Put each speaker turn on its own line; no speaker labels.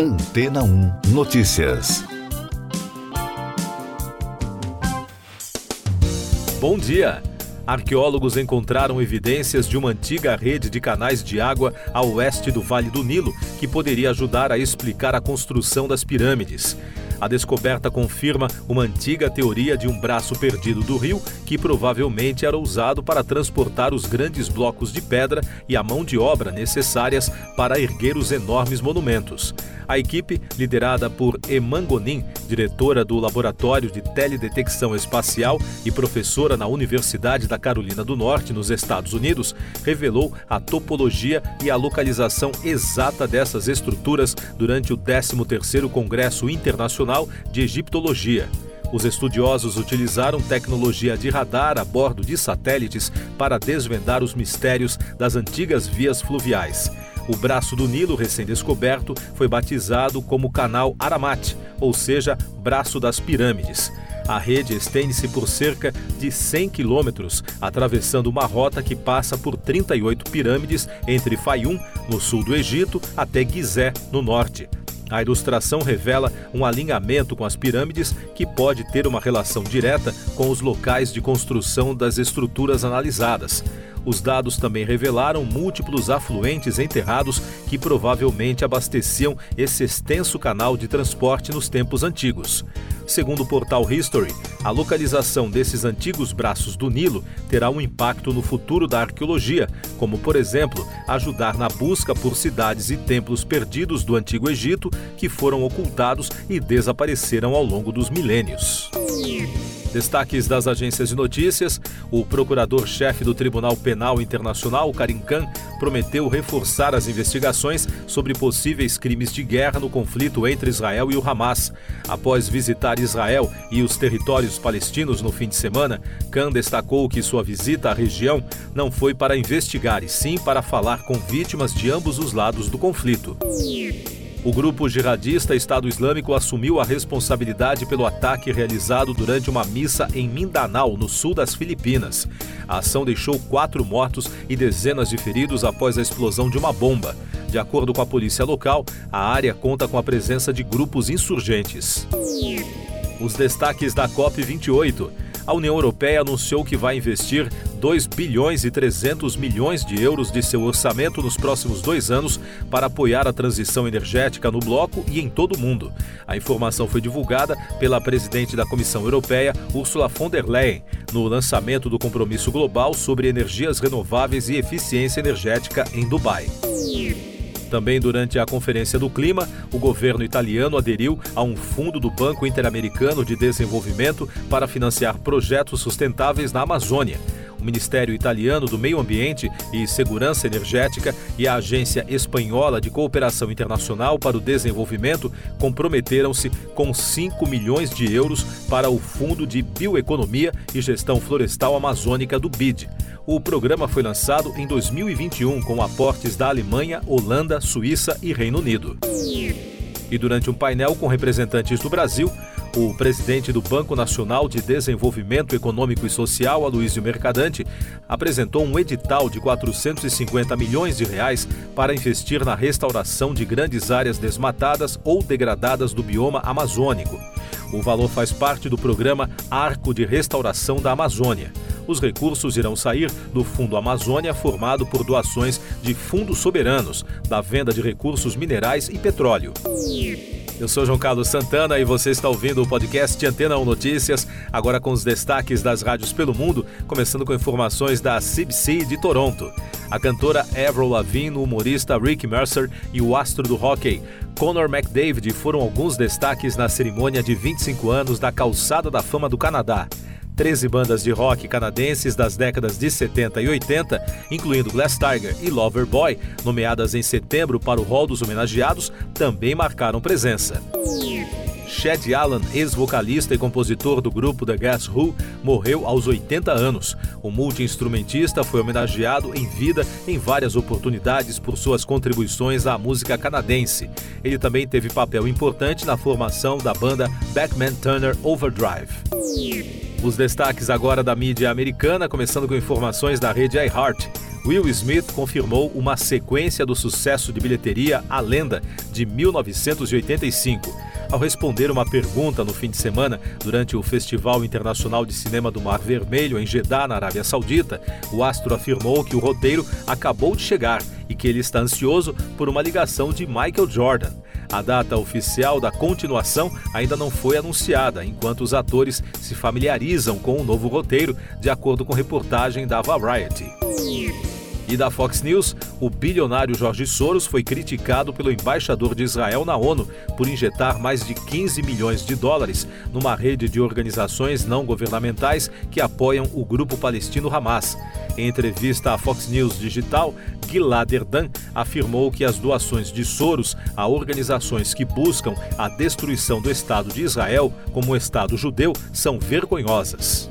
Antena 1 Notícias.
Bom dia. Arqueólogos encontraram evidências de uma antiga rede de canais de água a oeste do Vale do Nilo que poderia ajudar a explicar a construção das pirâmides. A descoberta confirma uma antiga teoria de um braço perdido do rio que provavelmente era usado para transportar os grandes blocos de pedra e a mão de obra necessárias para erguer os enormes monumentos. A equipe, liderada por Emangonin, diretora do Laboratório de Teledetecção Espacial e professora na Universidade da Carolina do Norte, nos Estados Unidos, revelou a topologia e a localização exata dessas estruturas durante o 13º Congresso Internacional de Egiptologia. Os estudiosos utilizaram tecnologia de radar a bordo de satélites para desvendar os mistérios das antigas vias fluviais. O braço do Nilo recém-descoberto foi batizado como Canal Aramat, ou seja, Braço das Pirâmides. A rede estende-se por cerca de 100 quilômetros, atravessando uma rota que passa por 38 pirâmides entre Fayum, no sul do Egito, até Gizé, no norte. A ilustração revela um alinhamento com as pirâmides que pode ter uma relação direta com os locais de construção das estruturas analisadas. Os dados também revelaram múltiplos afluentes enterrados que provavelmente abasteciam esse extenso canal de transporte nos tempos antigos. Segundo o portal History, a localização desses antigos braços do Nilo terá um impacto no futuro da arqueologia, como, por exemplo, ajudar na busca por cidades e templos perdidos do Antigo Egito que foram ocultados e desapareceram ao longo dos milênios. Destaques das agências de notícias: o procurador-chefe do Tribunal Penal Internacional, Karim Khan, prometeu reforçar as investigações sobre possíveis crimes de guerra no conflito entre Israel e o Hamas. Após visitar Israel e os territórios palestinos no fim de semana, Khan destacou que sua visita à região não foi para investigar, e sim para falar com vítimas de ambos os lados do conflito. O grupo jihadista Estado Islâmico assumiu a responsabilidade pelo ataque realizado durante uma missa em Mindanao, no sul das Filipinas. A ação deixou quatro mortos e dezenas de feridos após a explosão de uma bomba. De acordo com a polícia local, a área conta com a presença de grupos insurgentes. Os destaques da COP28 a União Europeia anunciou que vai investir 2 bilhões e 300 milhões de euros de seu orçamento nos próximos dois anos para apoiar a transição energética no bloco e em todo o mundo. A informação foi divulgada pela presidente da Comissão Europeia, Ursula von der Leyen, no lançamento do Compromisso Global sobre Energias Renováveis e Eficiência Energética em Dubai. Também durante a Conferência do Clima, o governo italiano aderiu a um fundo do Banco Interamericano de Desenvolvimento para financiar projetos sustentáveis na Amazônia. O Ministério Italiano do Meio Ambiente e Segurança Energética e a Agência Espanhola de Cooperação Internacional para o Desenvolvimento comprometeram-se com 5 milhões de euros para o Fundo de Bioeconomia e Gestão Florestal Amazônica do BID. O programa foi lançado em 2021 com aportes da Alemanha, Holanda, Suíça e Reino Unido. E durante um painel com representantes do Brasil, o presidente do Banco Nacional de Desenvolvimento Econômico e Social, Aloysio Mercadante, apresentou um edital de 450 milhões de reais para investir na restauração de grandes áreas desmatadas ou degradadas do bioma amazônico. O valor faz parte do programa Arco de Restauração da Amazônia. Os recursos irão sair do Fundo Amazônia, formado por doações de fundos soberanos, da venda de recursos minerais e petróleo. Eu sou João Carlos Santana e você está ouvindo o podcast Antena 1 Notícias, agora com os destaques das rádios pelo mundo, começando com informações da CBC de Toronto. A cantora Avril Lavigne, o humorista Rick Mercer e o astro do hockey Conor McDavid foram alguns destaques na cerimônia de 25 anos da Calçada da Fama do Canadá. 13 bandas de rock canadenses das décadas de 70 e 80, incluindo Glass Tiger e Loverboy, nomeadas em setembro para o rol dos homenageados, também marcaram presença. Chad Allen, ex-vocalista e compositor do grupo The Guess Who, morreu aos 80 anos. O multi-instrumentista foi homenageado em vida em várias oportunidades por suas contribuições à música canadense. Ele também teve papel importante na formação da banda Backman Turner Overdrive. Os destaques agora da mídia americana, começando com informações da rede iHeart. Will Smith confirmou uma sequência do sucesso de bilheteria A Lenda, de 1985 ao responder uma pergunta no fim de semana durante o Festival Internacional de Cinema do Mar Vermelho em Jeddah, na Arábia Saudita, o astro afirmou que o roteiro acabou de chegar e que ele está ansioso por uma ligação de Michael Jordan. A data oficial da continuação ainda não foi anunciada, enquanto os atores se familiarizam com o novo roteiro, de acordo com reportagem da Variety. E da Fox News, o bilionário Jorge Soros foi criticado pelo embaixador de Israel na ONU por injetar mais de 15 milhões de dólares numa rede de organizações não governamentais que apoiam o grupo palestino Hamas. Em entrevista à Fox News Digital, Gilad Erdan afirmou que as doações de Soros a organizações que buscam a destruição do Estado de Israel como Estado judeu são vergonhosas.